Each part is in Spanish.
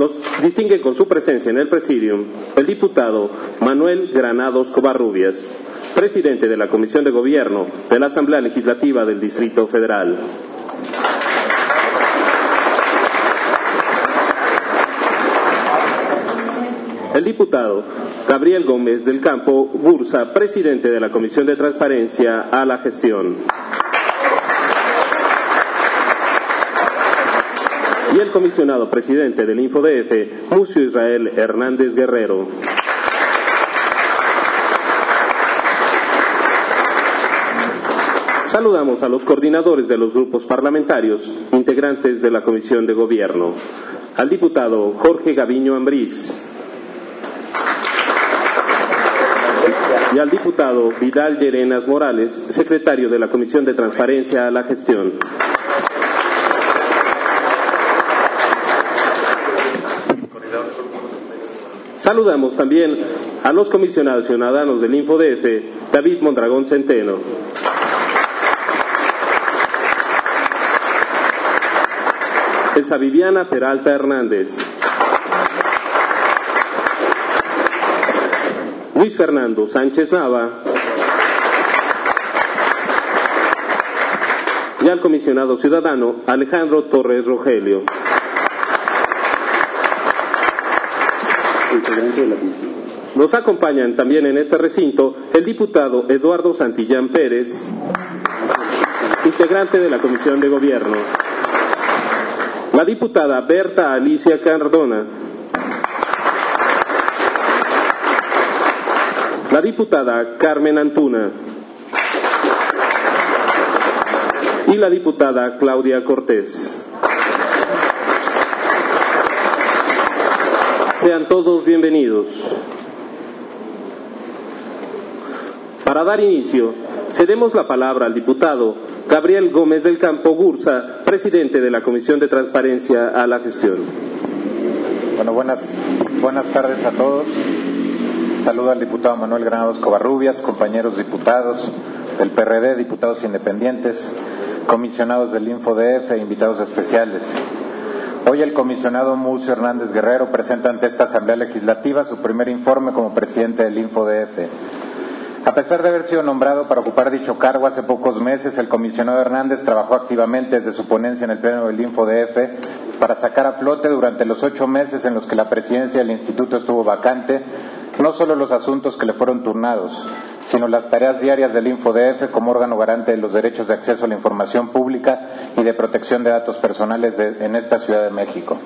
nos distingue con su presencia en el presidium el diputado Manuel Granados Covarrubias, presidente de la Comisión de Gobierno de la Asamblea Legislativa del Distrito Federal. El diputado Gabriel Gómez del Campo Bursa, presidente de la Comisión de Transparencia a la Gestión. Y el comisionado presidente del InfoDF, Mucio Israel Hernández Guerrero. Saludamos a los coordinadores de los grupos parlamentarios, integrantes de la Comisión de Gobierno, al diputado Jorge Gaviño Ambrís, y al diputado Vidal Llerenas Morales, secretario de la Comisión de Transparencia a la Gestión. Saludamos también a los comisionados ciudadanos del InfoDF, David Mondragón Centeno. Elsa Viviana Peralta Hernández. Luis Fernando Sánchez Nava y al comisionado ciudadano Alejandro Torres Rogelio. Nos acompañan también en este recinto el diputado Eduardo Santillán Pérez, integrante de la Comisión de Gobierno, la diputada Berta Alicia Cardona, la diputada Carmen Antuna. Y la diputada Claudia Cortés. Sean todos bienvenidos. Para dar inicio, cedemos la palabra al diputado Gabriel Gómez del Campo Gursa, presidente de la Comisión de Transparencia a la Gestión. Bueno, buenas, buenas tardes a todos. Saludo al diputado Manuel Granados Covarrubias, compañeros diputados del PRD, diputados independientes, comisionados del InfoDF e invitados especiales. Hoy el comisionado Mucio Hernández Guerrero presenta ante esta Asamblea Legislativa su primer informe como presidente del InfoDF. A pesar de haber sido nombrado para ocupar dicho cargo hace pocos meses, el comisionado Hernández trabajó activamente desde su ponencia en el Pleno del InfoDF para sacar a flote durante los ocho meses en los que la presidencia del instituto estuvo vacante no solo los asuntos que le fueron turnados, sino las tareas diarias del InfoDF como órgano garante de los derechos de acceso a la información pública y de protección de datos personales en esta Ciudad de México.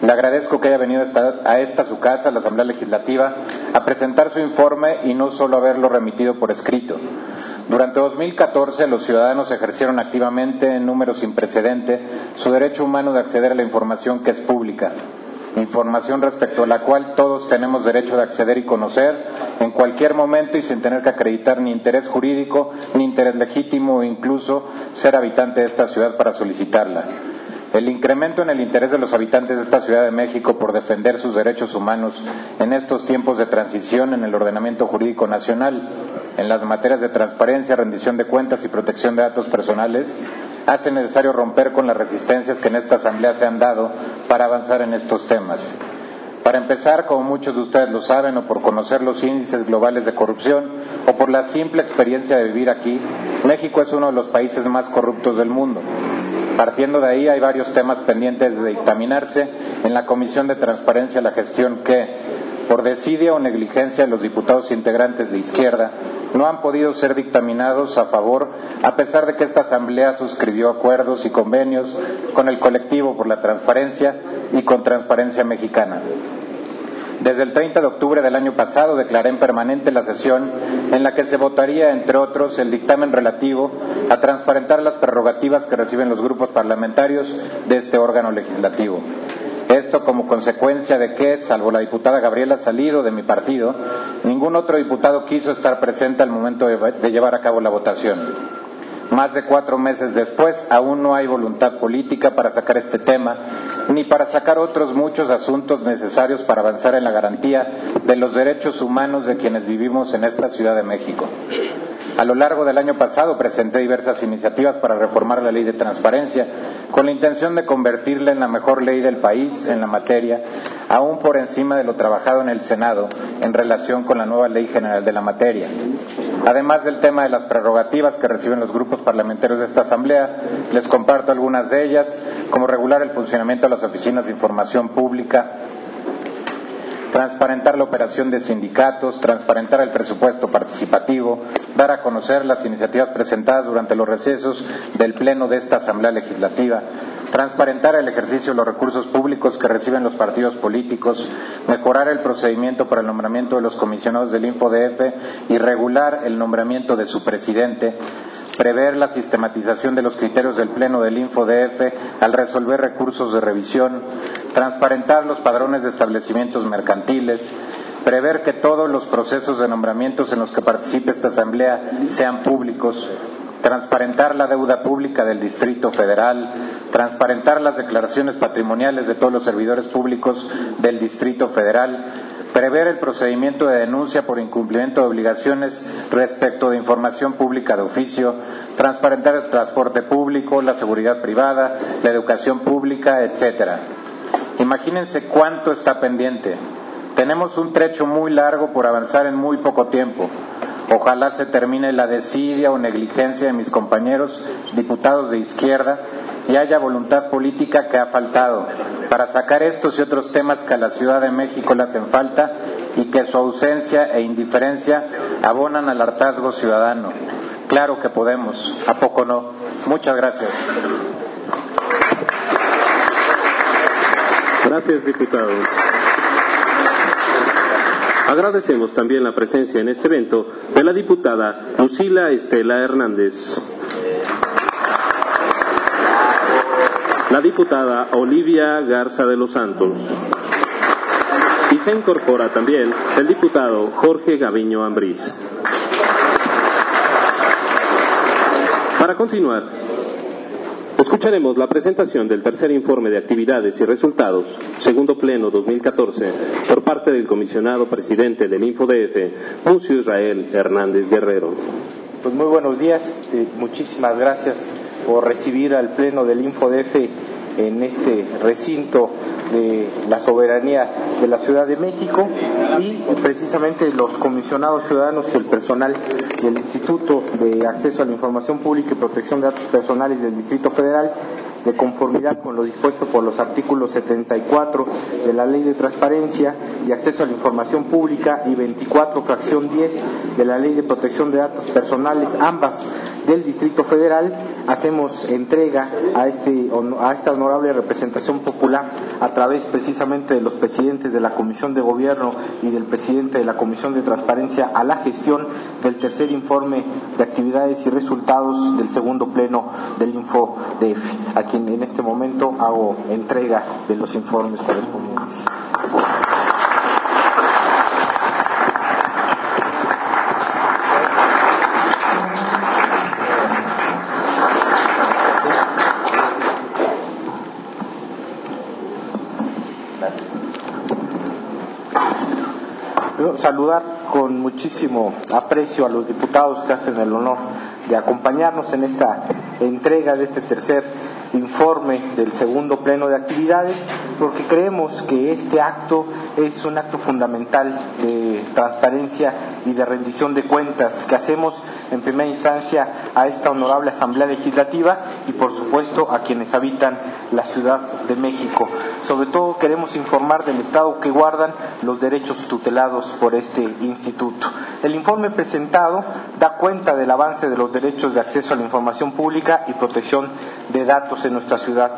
Le agradezco que haya venido a esta su casa, la Asamblea Legislativa, a presentar su informe y no solo haberlo remitido por escrito. Durante 2014 los ciudadanos ejercieron activamente en números sin precedente su derecho humano de acceder a la información que es pública información respecto a la cual todos tenemos derecho de acceder y conocer en cualquier momento y sin tener que acreditar ni interés jurídico, ni interés legítimo o incluso ser habitante de esta ciudad para solicitarla. El incremento en el interés de los habitantes de esta Ciudad de México por defender sus derechos humanos en estos tiempos de transición en el ordenamiento jurídico nacional, en las materias de transparencia, rendición de cuentas y protección de datos personales, hace necesario romper con las resistencias que en esta Asamblea se han dado para avanzar en estos temas. Para empezar, como muchos de ustedes lo saben, o por conocer los índices globales de corrupción, o por la simple experiencia de vivir aquí, México es uno de los países más corruptos del mundo. Partiendo de ahí, hay varios temas pendientes de dictaminarse en la Comisión de Transparencia a la Gestión que, por desidia o negligencia de los diputados integrantes de izquierda, no han podido ser dictaminados a favor, a pesar de que esta Asamblea suscribió acuerdos y convenios con el colectivo por la transparencia y con Transparencia Mexicana. Desde el 30 de octubre del año pasado declaré en permanente la sesión en la que se votaría, entre otros, el dictamen relativo a transparentar las prerrogativas que reciben los grupos parlamentarios de este órgano legislativo. Esto como consecuencia de que, salvo la diputada Gabriela Salido de mi partido, ningún otro diputado quiso estar presente al momento de, llevar a cabo la votación. Más de cuatro meses después, aún no hay voluntad política para sacar este tema, ni para sacar otros muchos asuntos necesarios para avanzar en la garantía de los derechos humanos de quienes vivimos en esta Ciudad de México. A lo largo del año pasado presenté diversas iniciativas para reformar la ley de transparencia con la intención de convertirla en la mejor ley del país en la materia, aún por encima de lo trabajado en el Senado en relación con la nueva ley general de la materia. Además del tema de las prerrogativas que reciben los grupos parlamentarios de esta Asamblea, les comparto algunas de ellas, como regular el funcionamiento de las oficinas de información pública, transparentar la operación de sindicatos, transparentar el presupuesto participativo, dar a conocer las iniciativas presentadas durante los recesos del Pleno de esta Asamblea Legislativa, transparentar el ejercicio de los recursos públicos que reciben los partidos políticos, mejorar el procedimiento para el nombramiento de los comisionados del InfoDF y regular el nombramiento de su presidente, prever la sistematización de los criterios del Pleno del InfoDF al resolver recursos de revisión, transparentar los padrones de establecimientos mercantiles, prever que todos los procesos de nombramientos en los que participe esta Asamblea sean públicos, transparentar la deuda pública del Distrito Federal, transparentar las declaraciones patrimoniales de todos los servidores públicos del Distrito Federal, prever el procedimiento de denuncia por incumplimiento de obligaciones respecto de información pública de oficio, transparentar el transporte público, la seguridad privada, la educación pública, etcétera. Imagínense cuánto está pendiente. Tenemos un trecho muy largo por avanzar en muy poco tiempo. Ojalá se termine la desidia o negligencia de mis compañeros diputados de izquierda y haya voluntad política que ha faltado para sacar estos y otros temas que a la Ciudad de México le hacen falta y que su ausencia e indiferencia abonan al hartazgo ciudadano. Claro que podemos, ¿a poco no? Muchas gracias. Gracias, diputado. Agradecemos también la presencia en este evento de la diputada Lucila Estela Hernández. La diputada Olivia Garza de los Santos. Y se incorpora también el diputado Jorge Gaviño Ambriz. Para continuar, Escucharemos la presentación del tercer informe de actividades y resultados, segundo pleno 2014, por parte del comisionado presidente del InfoDF, Mucio Israel Hernández Guerrero. Pues muy buenos días, eh, muchísimas gracias por recibir al pleno del InfoDF en este recinto de la soberanía de la Ciudad de México y precisamente los comisionados ciudadanos y el personal del Instituto de Acceso a la Información Pública y Protección de Datos Personales del Distrito Federal de conformidad con lo dispuesto por los artículos 74 de la Ley de Transparencia y Acceso a la Información Pública y 24, fracción 10 de la Ley de Protección de Datos Personales, ambas del Distrito Federal, hacemos entrega a, este, a esta honorable representación popular a través precisamente de los presidentes de la Comisión de Gobierno y del presidente de la Comisión de Transparencia a la gestión del tercer informe de actividades y resultados del segundo pleno del InfoDF, a quien en este momento hago entrega de los informes correspondientes. Saludar con muchísimo aprecio a los diputados que hacen el honor de acompañarnos en esta entrega de este tercer informe del segundo pleno de actividades, porque creemos que este acto es un acto fundamental de transparencia y de rendición de cuentas que hacemos en primera instancia a esta honorable Asamblea Legislativa y por supuesto a quienes habitan la Ciudad de México. Sobre todo queremos informar del estado que guardan los derechos tutelados por este instituto. El informe presentado da cuenta del avance de los derechos de acceso a la información pública y protección de datos en nuestra ciudad.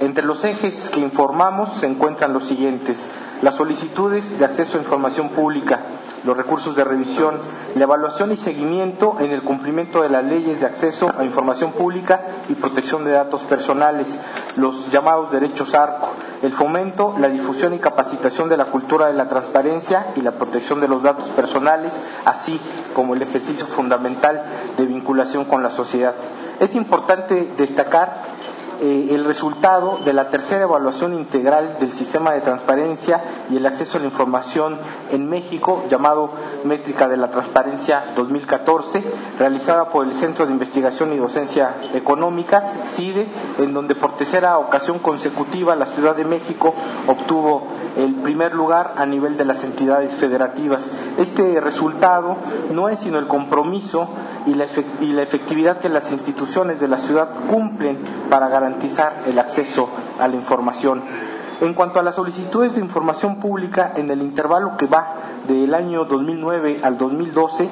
Entre los ejes que informamos se encuentran los siguientes. Las solicitudes de acceso a información pública, los recursos de revisión, la evaluación y seguimiento en el cumplimiento de las leyes de acceso a información pública y protección de datos personales, los llamados derechos ARCO, el fomento, la difusión y capacitación de la cultura de la transparencia y la protección de los datos personales, así como el ejercicio fundamental de vinculación con la sociedad. Es importante destacar eh, el resultado de la tercera evaluación integral del sistema de transparencia y el acceso a la información en México, llamado Métrica de la Transparencia 2014, realizada por el Centro de Investigación y Docencia Económicas, CIDE, en donde por tercera ocasión consecutiva la Ciudad de México obtuvo el primer lugar a nivel de las entidades federativas. Este resultado no es sino el compromiso y la, efectividad que las instituciones de la ciudad cumplen para garantizar el acceso a la información. En cuanto a las solicitudes de información pública en el intervalo que va del año 2009 al 2012,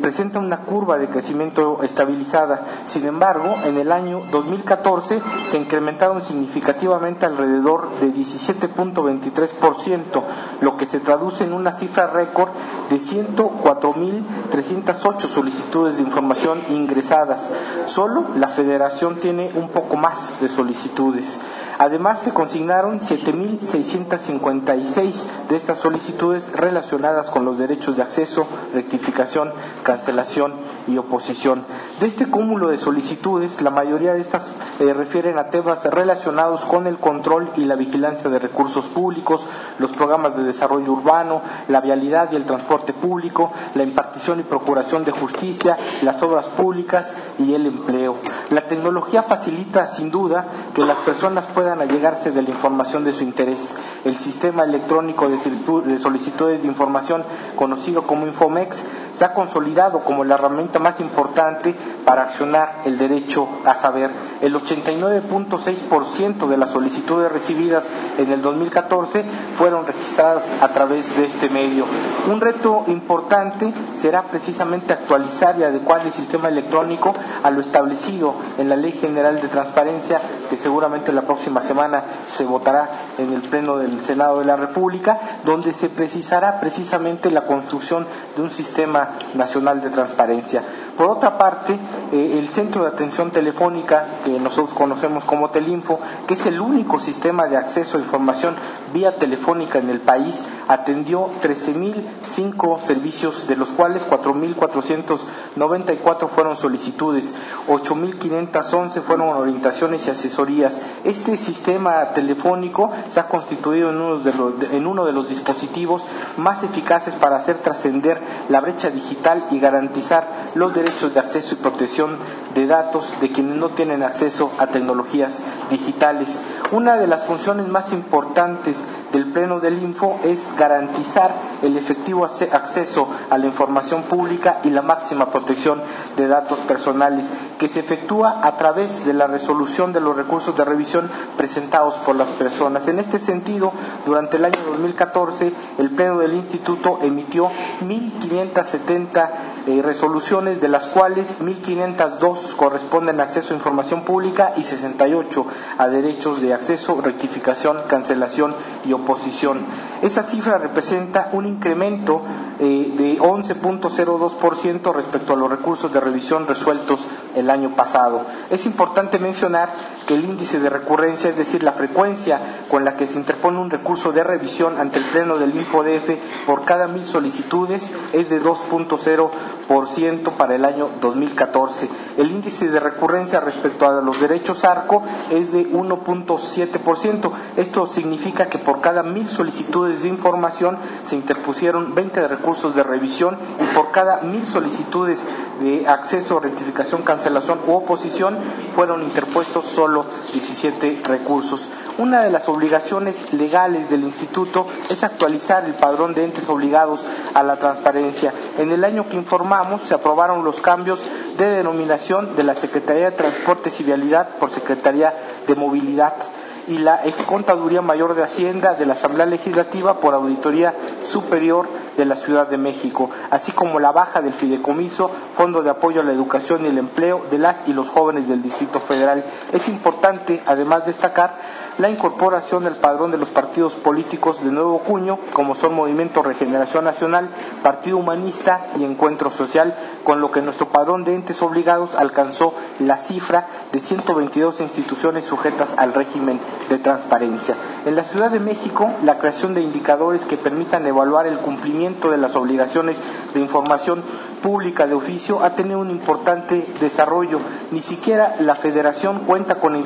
presenta una curva de crecimiento estabilizada. Sin embargo, en el año 2014 se incrementaron significativamente alrededor de 17.23%, lo que se traduce en una cifra récord de 104.308 solicitudes de información ingresadas. Solo la federación tiene un poco más de solicitudes. Además, se consignaron 7.656 de estas solicitudes relacionadas con los derechos de acceso, rectificación, cancelación y oposición. De este cúmulo de solicitudes, la mayoría de estas eh, refieren a temas relacionados con el control y la vigilancia de recursos públicos, los programas de desarrollo urbano, la vialidad y el transporte público, la impartición y procuración de justicia, las obras públicas y el empleo. La tecnología facilita, sin duda, que las personas puedan a llegarse de la información de su interés. El sistema electrónico de solicitudes de información, conocido como Infomex, se ha consolidado como la herramienta más importante para accionar el derecho a saber. El 89.6% de las solicitudes recibidas en el 2014 fueron registradas a través de este medio. Un reto importante será precisamente actualizar y adecuar el sistema electrónico a lo establecido en la Ley General de Transparencia, que seguramente la próxima semana se votará en el Pleno del Senado de la República, donde se precisará precisamente la construcción de un sistema Nacional de Transparencia. Por otra parte, eh, el Centro de Atención Telefónica, que nosotros conocemos como Telinfo, que es el único sistema de acceso a información vía telefónica en el país, atendió 13.005 servicios, de los cuales 4.494 fueron solicitudes, 8.511 fueron orientaciones y asesorías. Este sistema telefónico se ha constituido en uno de los, en uno de los dispositivos más eficaces para hacer trascender la brecha digital y garantizar los derechos derechos de acceso y protección de datos de quienes no tienen acceso a tecnologías digitales. Una de las funciones más importantes del Pleno del Info es garantizar el efectivo acceso a la información pública y la máxima protección de datos personales, que se efectúa a través de la resolución de los recursos de revisión presentados por las personas. En este sentido, durante el año 2014, el Pleno del Instituto emitió 1.570 eh, resoluciones, de las cuales 1.502 corresponden a acceso a información pública y 68 a derechos de acceso, rectificación, cancelación y oposición. Esa cifra representa un incremento eh, de 11.02% respecto a los recursos de revisión resueltos el año pasado. Es importante mencionar que el índice de recurrencia, es decir, la frecuencia con la que se interpone un recurso de revisión ante el Pleno del InfoDF por cada mil solicitudes, es de 2.0% para el año 2014. El índice de recurrencia respecto a los derechos ARCO es de 1.7%. Esto significa que por cada mil solicitudes de información se interpusieron 20 recursos de revisión y por cada mil solicitudes de acceso, rectificación, cancelación u oposición fueron interpuestos solo 17 recursos. Una de las obligaciones legales del Instituto es actualizar el padrón de entes obligados a la transparencia. En el año que informamos se aprobaron los cambios de denominación de la Secretaría de Transportes y Vialidad por Secretaría de Movilidad y la Excontaduría Mayor de Hacienda de la Asamblea Legislativa por Auditoría Superior de la Ciudad de México, así como la baja del fideicomiso, Fondo de Apoyo a la Educación y el Empleo de las y los jóvenes del Distrito Federal. Es importante, además, destacar la incorporación del padrón de los partidos políticos de nuevo cuño, como son Movimiento Regeneración Nacional, Partido Humanista y Encuentro Social, con lo que nuestro padrón de entes obligados alcanzó la cifra de 122 instituciones sujetas al régimen de transparencia. En la Ciudad de México, la creación de indicadores que permitan evaluar el cumplimiento de las obligaciones de información pública de oficio ha tenido un importante desarrollo. Ni siquiera la federación cuenta con,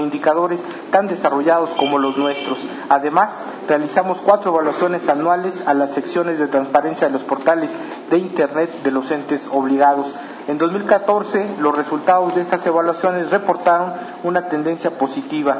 indicadores tan desarrollados como los nuestros. Además, realizamos cuatro evaluaciones anuales a las secciones de transparencia de los portales de Internet de los entes obligados. En 2014, los resultados de estas evaluaciones reportaron una tendencia positiva.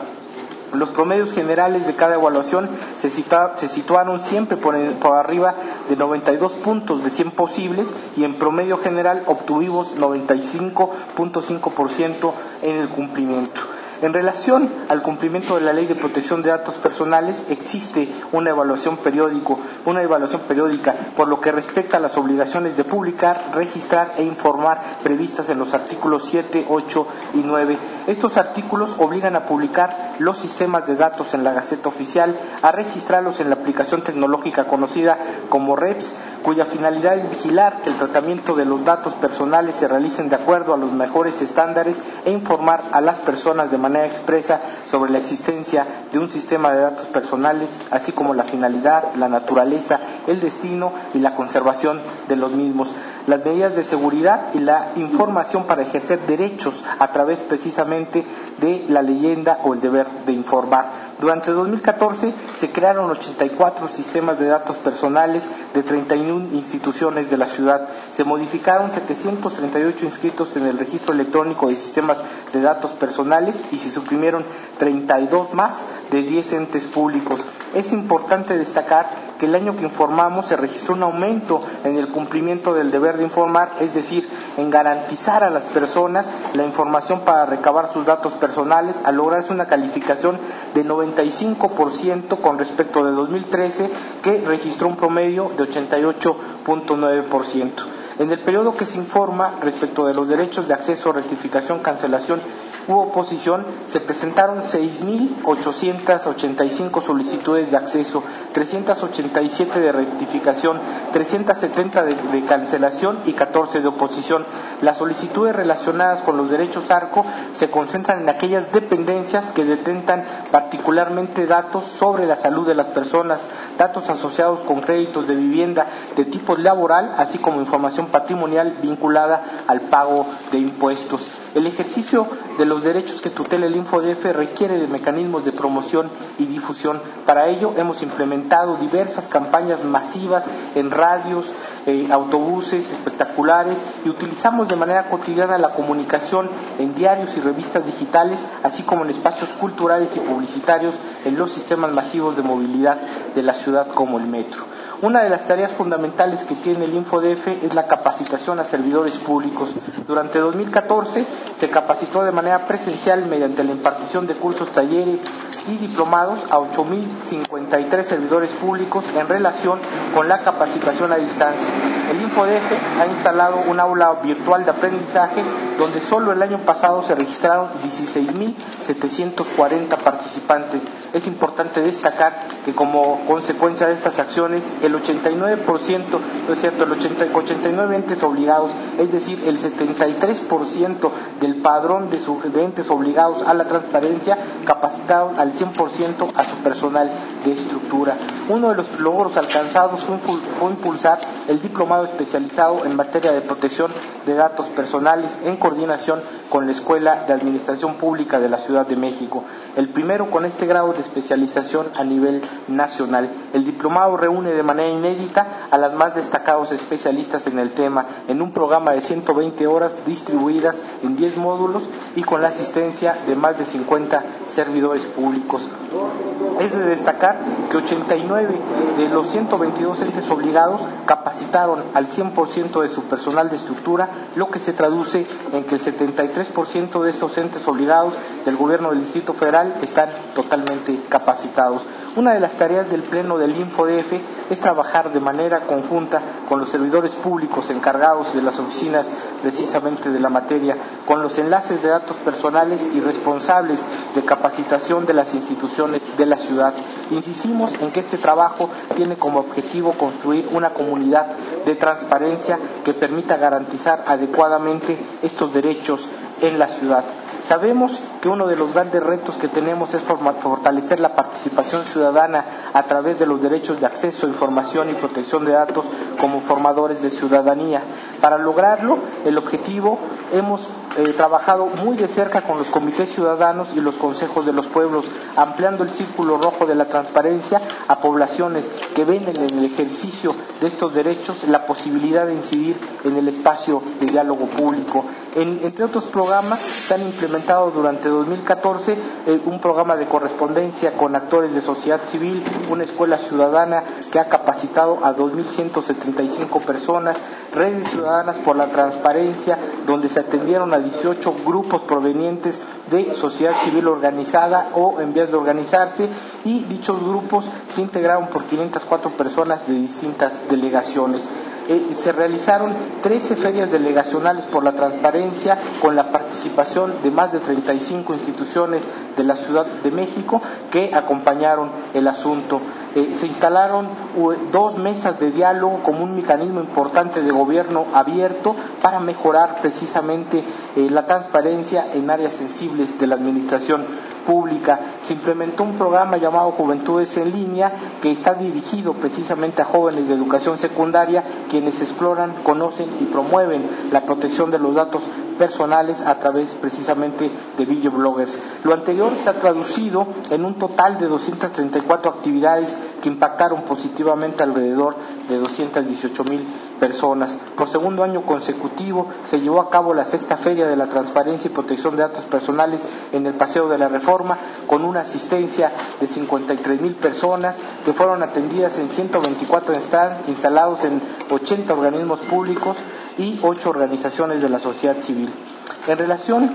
Los promedios generales de cada evaluación se, situaron siempre por, por, arriba de 92 puntos de 100 posibles y en promedio general obtuvimos 95.5% en el cumplimiento. En relación al cumplimiento de la Ley de Protección de Datos Personales, existe una evaluación periódico, una evaluación periódica por lo que respecta a las obligaciones de publicar, registrar e informar previstas en los artículos 7, 8 y 9. Estos artículos obligan a publicar los sistemas de datos en la Gaceta Oficial, a registrarlos en la aplicación tecnológica conocida como REPS, cuya finalidad es vigilar que el tratamiento de los datos personales se realicen de acuerdo a los mejores estándares e informar a las personas de manera expresa sobre la existencia de un sistema de datos personales, así como la finalidad, la naturaleza, el destino y la conservación de los mismos, las medidas de seguridad y la información para ejercer derechos a través precisamente de la leyenda o el deber de informar. Durante 2014 se crearon 84 sistemas de datos personales de 31 instituciones de la ciudad. Se modificaron 738 inscritos en el registro electrónico de sistemas de datos personales y se suprimieron 32 más de 10 entes públicos. Es importante destacar que el año que informamos se registró un aumento en el cumplimiento del deber de informar, es decir, en garantizar a las personas la información para recabar sus datos personales, al lograrse una calificación de 95% con respecto de 2013, que registró un promedio de 88.9%. En el periodo que se informa respecto de los derechos de acceso, rectificación, cancelación hubo oposición, se presentaron 6.885 solicitudes de acceso, 387 de rectificación, 370 de, de, cancelación y 14 de oposición. Las solicitudes relacionadas con los derechos ARCO se concentran en aquellas dependencias que detentan particularmente datos sobre la salud de las personas, datos asociados con créditos de vivienda de tipo laboral, así como información patrimonial vinculada al pago de impuestos. El ejercicio de los derechos que tutela el InfoDF requiere de mecanismos de promoción y difusión. Para ello hemos implementado diversas campañas masivas en radios, eh, autobuses espectaculares y utilizamos de manera cotidiana la comunicación en diarios y revistas digitales, así como en espacios culturales y publicitarios en los sistemas masivos de movilidad de la ciudad como el metro. Una de las tareas fundamentales que tiene el InfoDF es la capacitación a servidores públicos. Durante 2014 se capacitó de manera presencial mediante la impartición de cursos, talleres y diplomados a 8.053 servidores públicos en relación con la capacitación a distancia. El InfoDF ha instalado un aula virtual de aprendizaje donde solo el año pasado se registraron 16.740 participantes. Es importante destacar que como consecuencia de estas acciones, el 89%, no es cierto, el 89 entes obligados, es decir, el 73% del padrón de, entes obligados a la transparencia capacitaron al 100% a su personal de estructura. Uno de los logros alcanzados fue, impulsar el diplomado especializado en materia de protección de datos personales en coordinación con la Escuela de Administración Pública de la Ciudad de México, el primero con este grado de especialización a nivel nacional. El diplomado reúne de manera inédita a las más destacados especialistas en el tema en un programa de 120 horas distribuidas en 10 módulos y con la asistencia de más de 50 servidores públicos. Es de destacar que 89 de los 122 entes obligados capacitaron al 100% de su personal de estructura, lo que se traduce en que el 73% de estos entes obligados del gobierno del Distrito Federal están totalmente capacitados. Una de las tareas del Pleno del InfoDF es trabajar de manera conjunta con los servidores públicos encargados de las oficinas precisamente de la materia, con los enlaces de datos personales y responsables de capacitación de las instituciones de la ciudad. Insistimos en que este trabajo tiene como objetivo construir una comunidad de transparencia que permita garantizar adecuadamente estos derechos en la ciudad. Sabemos que uno de los grandes retos que tenemos es fortalecer la participación ciudadana a través de los derechos de acceso, información y protección de datos como formadores de ciudadanía. Para lograrlo, el objetivo hemos eh, trabajado muy de cerca con los comités ciudadanos y los consejos de los pueblos, ampliando el círculo rojo de la transparencia a poblaciones que ven en el ejercicio de estos derechos la posibilidad de incidir en el espacio de diálogo público. entre otros programas, se han implementado durante 2014 eh, un programa de correspondencia con actores de sociedad civil, una escuela ciudadana que ha capacitado a 2.175 personas, redes por la transparencia, donde se atendieron a 18 grupos provenientes de sociedad civil organizada o en vías de organizarse y dichos grupos se integraron por 504 personas de distintas delegaciones. Eh, se realizaron 13 ferias delegacionales por la transparencia con la participación de más de 35 instituciones de la Ciudad de México que acompañaron el asunto. Se instalaron dos mesas de diálogo como un mecanismo importante de gobierno abierto para mejorar precisamente eh, la transparencia en áreas sensibles de la administración pública. Se implementó un programa llamado Juventudes en Línea que está dirigido precisamente a jóvenes de educación secundaria quienes exploran, conocen y promueven la protección de los datos personales a través precisamente de videobloggers. Lo anterior se ha traducido en un total de 234 actividades que impactaron positivamente alrededor de 218 mil personas. Por segundo año consecutivo se llevó a cabo la sexta feria de la transparencia y protección de datos personales en el Paseo de la Reforma con una asistencia de 53 mil personas que fueron atendidas en 124 instalados en 80 organismos públicos y 8 organizaciones de la sociedad civil. En relación,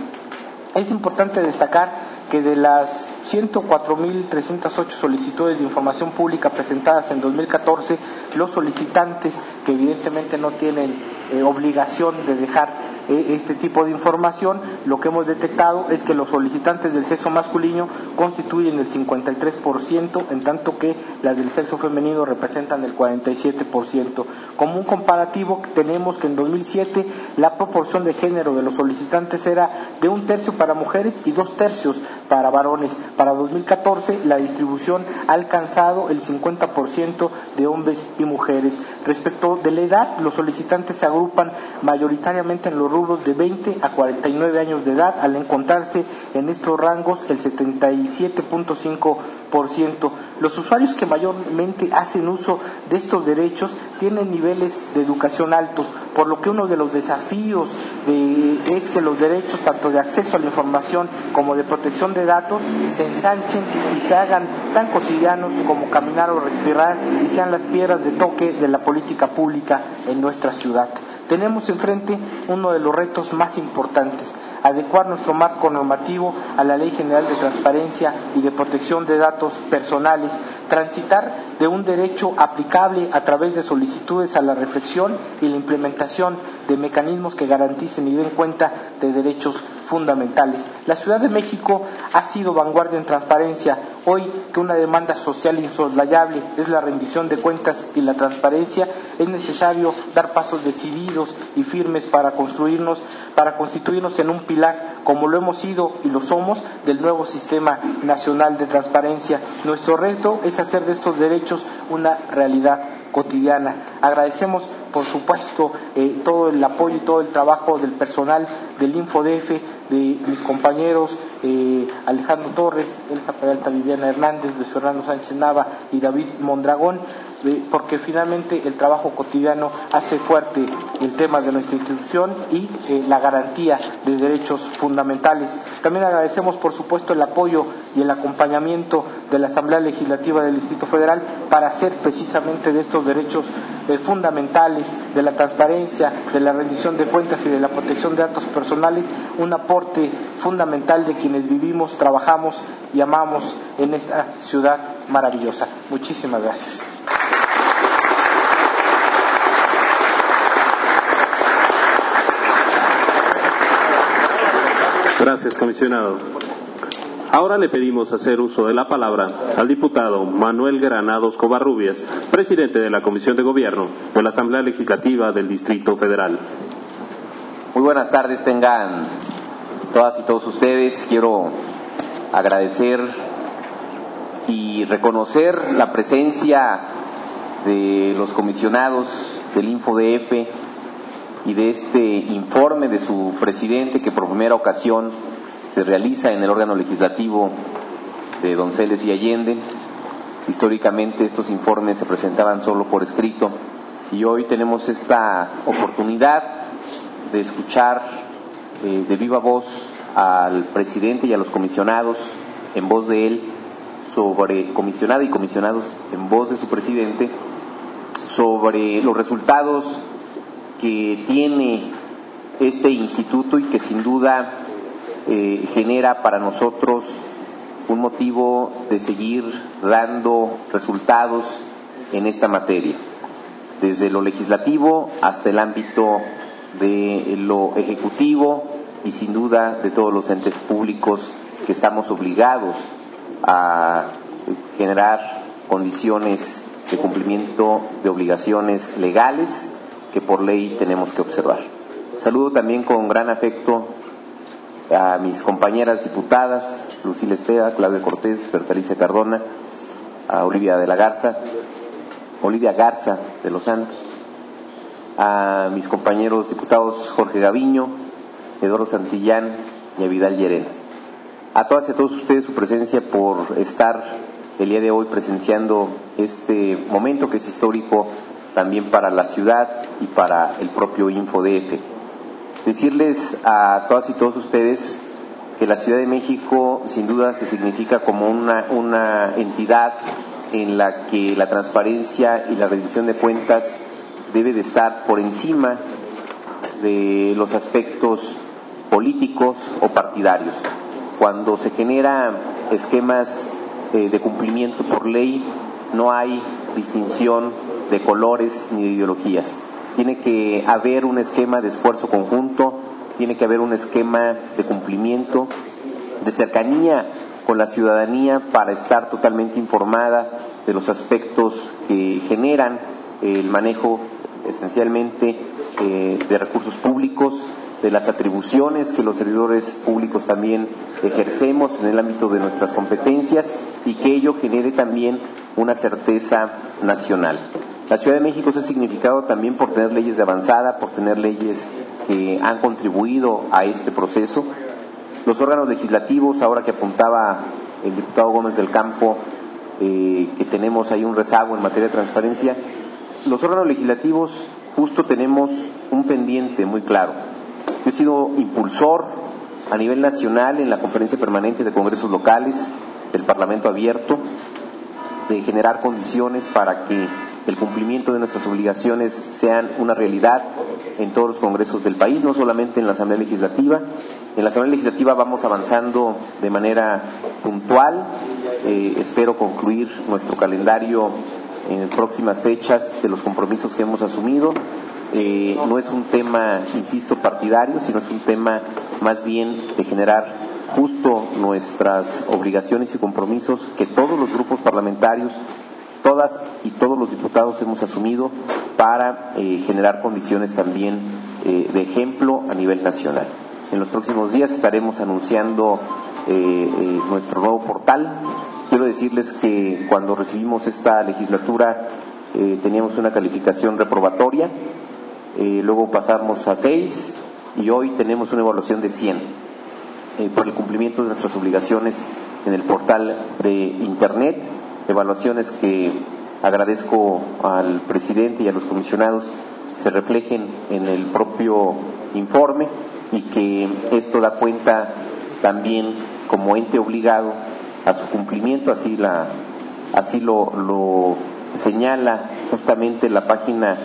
es importante destacar que de las 104.308 solicitudes de información pública presentadas en 2014, los solicitantes que evidentemente no tienen eh, obligación de dejar este tipo de información, lo que hemos detectado es que los solicitantes del sexo masculino constituyen el 53%, en tanto que las del sexo femenino representan el 47%. Como un comparativo, tenemos que en 2007 la proporción de género de los solicitantes era de un tercio para mujeres y dos tercios para varones. Para 2014 la distribución ha alcanzado el 50% de hombres y mujeres. Respecto de la edad, los solicitantes se agrupan mayoritariamente en los rubros de 20 a 49 años de edad, al encontrarse en estos rangos el 77.5%. Los usuarios que mayormente hacen uso de estos derechos tienen niveles de educación altos, por lo que uno de los desafíos es que los derechos tanto de acceso a la información como de protección de datos se ensanchen y se hagan tan cotidianos como caminar o respirar y sean las piedras de toque de la política pública en nuestra ciudad. Tenemos enfrente uno de los retos más importantes, adecuar nuestro marco normativo a la Ley General de Transparencia y de Protección de Datos Personales, transitar de un derecho aplicable a través de solicitudes a la reflexión y la implementación de mecanismos que garanticen y den cuenta de derechos fundamentales. La Ciudad de México ha sido vanguardia en transparencia. Hoy que una demanda social insoslayable es la rendición de cuentas y la transparencia, es necesario dar pasos decididos y firmes para construirnos, para constituirnos en un pilar, como lo hemos sido y lo somos, del nuevo sistema nacional de transparencia. Nuestro reto es hacer de estos derechos una realidad cotidiana. Agradecemos, por supuesto, eh, todo el apoyo y todo el trabajo del personal del InfoDF, de mis compañeros eh, Alejandro Torres, Elsa Peralta Viviana Hernández, Luis Fernando Sánchez Nava y David Mondragón, porque finalmente el trabajo cotidiano hace fuerte el tema de nuestra institución y eh, la garantía de derechos fundamentales. También agradecemos, por supuesto, el apoyo y el acompañamiento de la Asamblea Legislativa del Distrito Federal para hacer precisamente de estos derechos eh, fundamentales, de la transparencia, de la rendición de cuentas y de la protección de datos personales, un aporte fundamental de quienes vivimos, trabajamos y amamos en esta ciudad maravillosa. Muchísimas gracias. Gracias, comisionado. Ahora le pedimos hacer uso de la palabra al diputado Manuel Granados Covarrubias, presidente de la Comisión de Gobierno de la Asamblea Legislativa del Distrito Federal. Muy buenas tardes tengan todas y todos ustedes. Quiero agradecer y reconocer la presencia de los comisionados del InfoDF y de este informe de su presidente que por primera ocasión se realiza en el órgano legislativo de Donceles y Allende. Históricamente estos informes se presentaban solo por escrito y hoy tenemos esta oportunidad de escuchar eh, de viva voz al presidente y a los comisionados en voz de él sobre comisionada y comisionados en voz de su presidente sobre los resultados que tiene este instituto y que sin duda eh, genera para nosotros un motivo de seguir dando resultados en esta materia, desde lo legislativo hasta el ámbito de lo ejecutivo y sin duda de todos los entes públicos que estamos obligados a generar condiciones de cumplimiento de obligaciones legales que por ley tenemos que observar. Saludo también con gran afecto a mis compañeras diputadas, Lucila Esteda, Claudia Cortés, Bertalicia Cardona, a Olivia de la Garza, Olivia Garza de los Santos, a mis compañeros diputados Jorge Gaviño, Eduardo Santillán y a Vidal Llerenas. A todas y a todos ustedes su presencia por estar el día de hoy presenciando este momento que es histórico también para la ciudad y para el propio InfoDF. Decirles a todas y todos ustedes que la Ciudad de México sin duda se significa como una, una entidad en la que la transparencia y la rendición de cuentas debe de estar por encima de los aspectos políticos o partidarios. Cuando se generan esquemas eh, de cumplimiento por ley, no hay distinción de colores ni de ideologías. Tiene que haber un esquema de esfuerzo conjunto, tiene que haber un esquema de cumplimiento, de cercanía con la ciudadanía para estar totalmente informada de los aspectos que generan el manejo esencialmente eh, de recursos públicos, de las atribuciones que los servidores públicos también ejercemos en el ámbito de nuestras competencias y que ello genere también una certeza nacional. La Ciudad de México se ha significado también por tener leyes de avanzada, por tener leyes que han contribuido a este proceso. Los órganos legislativos, ahora que apuntaba el diputado Gómez del Campo, eh, que tenemos ahí un rezago en materia de transparencia, los órganos legislativos justo tenemos un pendiente muy claro. Yo he sido impulsor a nivel nacional en la conferencia permanente de congresos locales del Parlamento Abierto de generar condiciones para que el cumplimiento de nuestras obligaciones sean una realidad en todos los congresos del país, no solamente en la Asamblea Legislativa. En la Asamblea Legislativa vamos avanzando de manera puntual. Eh, espero concluir nuestro calendario en próximas fechas de los compromisos que hemos asumido. Eh, no es un tema, insisto, partidario, sino es un tema más bien de generar justo nuestras obligaciones y compromisos que todos los grupos parlamentarios, todas y todos los diputados hemos asumido para eh, generar condiciones también eh, de ejemplo a nivel nacional. En los próximos días estaremos anunciando eh, nuestro nuevo portal. Quiero decirles que cuando recibimos esta legislatura teníamos una calificación reprobatoria, luego pasamos a seis y hoy tenemos una evaluación de 100 eh, por el cumplimiento de nuestras obligaciones en el portal de Internet, evaluaciones que agradezco al presidente y a los comisionados se reflejen en el propio informe y que esto da cuenta también como ente obligado a su cumplimiento, así, la, así lo, lo señala justamente la página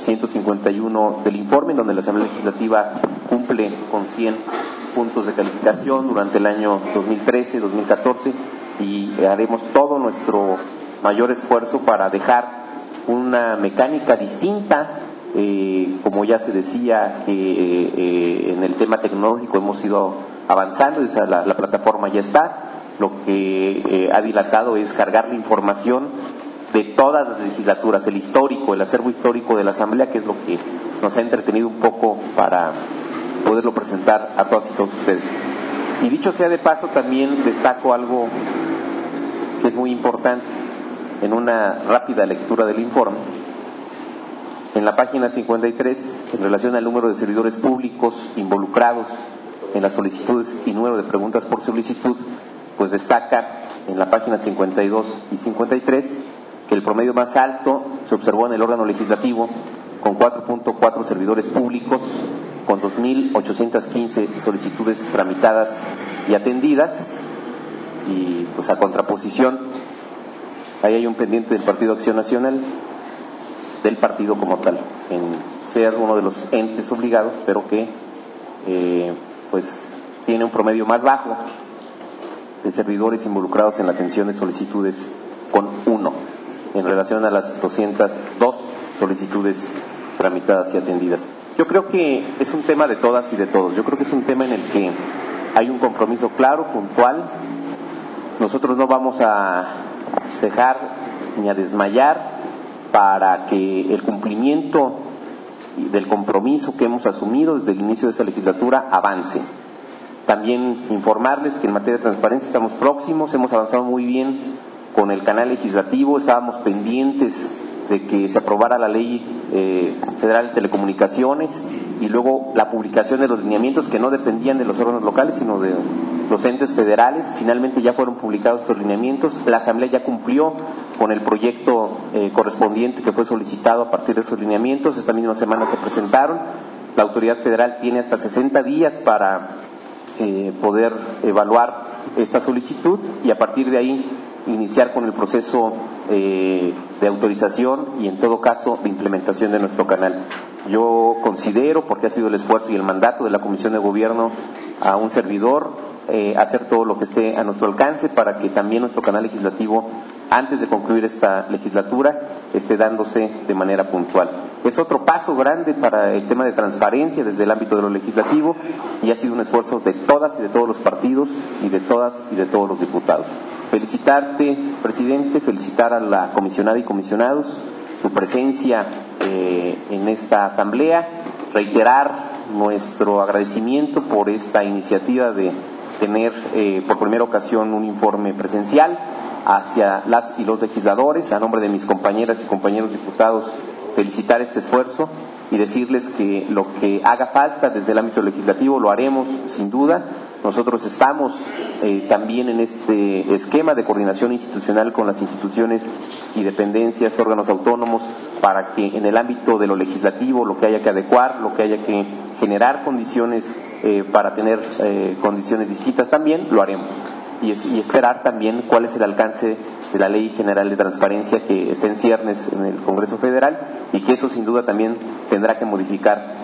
151 del informe, donde la Asamblea Legislativa cumple con 100 puntos de calificación durante el año 2013-2014 y haremos todo nuestro mayor esfuerzo para dejar una mecánica distinta, eh, como ya se decía, que eh, en el tema tecnológico hemos ido avanzando, la, la plataforma ya está, lo que eh, ha dilatado es cargar la información de todas las legislaturas, el histórico, el acervo histórico de la Asamblea, que es lo que nos ha entretenido un poco para poderlo presentar a todas y todos ustedes. Y dicho sea de paso, también destaco algo que es muy importante en una rápida lectura del informe. En la página 53, en relación al número de servidores públicos involucrados en las solicitudes y número de preguntas por solicitud, pues destaca en la página 52 y 53 que el promedio más alto se observó en el órgano legislativo con 4.4 servidores públicos, con 2.815 solicitudes tramitadas y atendidas, y pues a contraposición, ahí hay un pendiente del Partido Acción Nacional, del partido como tal, en ser uno de los entes obligados, pero que eh, pues tiene un promedio más bajo de servidores involucrados en la atención de solicitudes con uno en relación a las 202 solicitudes tramitadas y atendidas. Yo creo que es un tema de todas y de todos. Yo creo que es un tema en el que hay un compromiso claro, puntual. Nosotros no vamos a cejar ni a desmayar para que el cumplimiento del compromiso que hemos asumido desde el inicio de esta legislatura avance. También informarles que en materia de transparencia estamos próximos, hemos avanzado muy bien con el canal legislativo, estábamos pendientes de que se aprobara la ley eh, federal de telecomunicaciones y luego la publicación de los lineamientos que no dependían de los órganos locales sino de los entes federales. Finalmente ya fueron publicados estos lineamientos. La Asamblea ya cumplió con el proyecto eh, correspondiente que fue solicitado a partir de esos lineamientos. Esta misma semana se presentaron. La autoridad federal tiene hasta 60 días para eh, poder evaluar esta solicitud y a partir de ahí iniciar con el proceso eh, de autorización y en todo caso de implementación de nuestro canal. Yo considero, porque ha sido el esfuerzo y el mandato de la Comisión de Gobierno a un servidor, eh, hacer todo lo que esté a nuestro alcance para que también nuestro canal legislativo, antes de concluir esta legislatura, esté dándose de manera puntual. Es otro paso grande para el tema de transparencia desde el ámbito de lo legislativo y ha sido un esfuerzo de todas y de todos los partidos y de todas y de todos los diputados. Felicitarte, presidente, felicitar a la comisionada y comisionados, su presencia eh, en esta asamblea, reiterar nuestro agradecimiento por esta iniciativa de tener eh, por primera ocasión un informe presencial hacia las y los legisladores, a nombre de mis compañeras y compañeros diputados, felicitar este esfuerzo y decirles que lo que haga falta desde el ámbito legislativo lo haremos sin duda nosotros estamos eh, también en este esquema de coordinación institucional con las instituciones y dependencias, órganos autónomos, para que en el ámbito de lo legislativo, lo que haya que adecuar, lo que haya que generar condiciones eh, para tener eh, condiciones distintas también, lo haremos. Y, y, esperar también cuál es el alcance de la Ley General de Transparencia que está en ciernes en el Congreso Federal y que eso sin duda también tendrá que modificar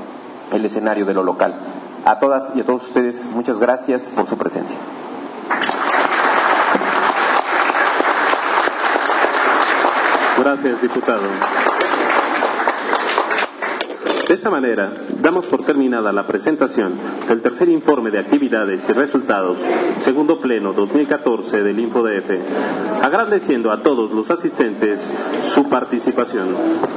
el escenario de lo local. A todas y a todos ustedes, muchas gracias por su presencia. Gracias, diputado. De esta manera, damos por terminada la presentación del tercer informe de actividades y resultados, segundo pleno 2014 del InfoDF, agradeciendo a todos los asistentes su participación.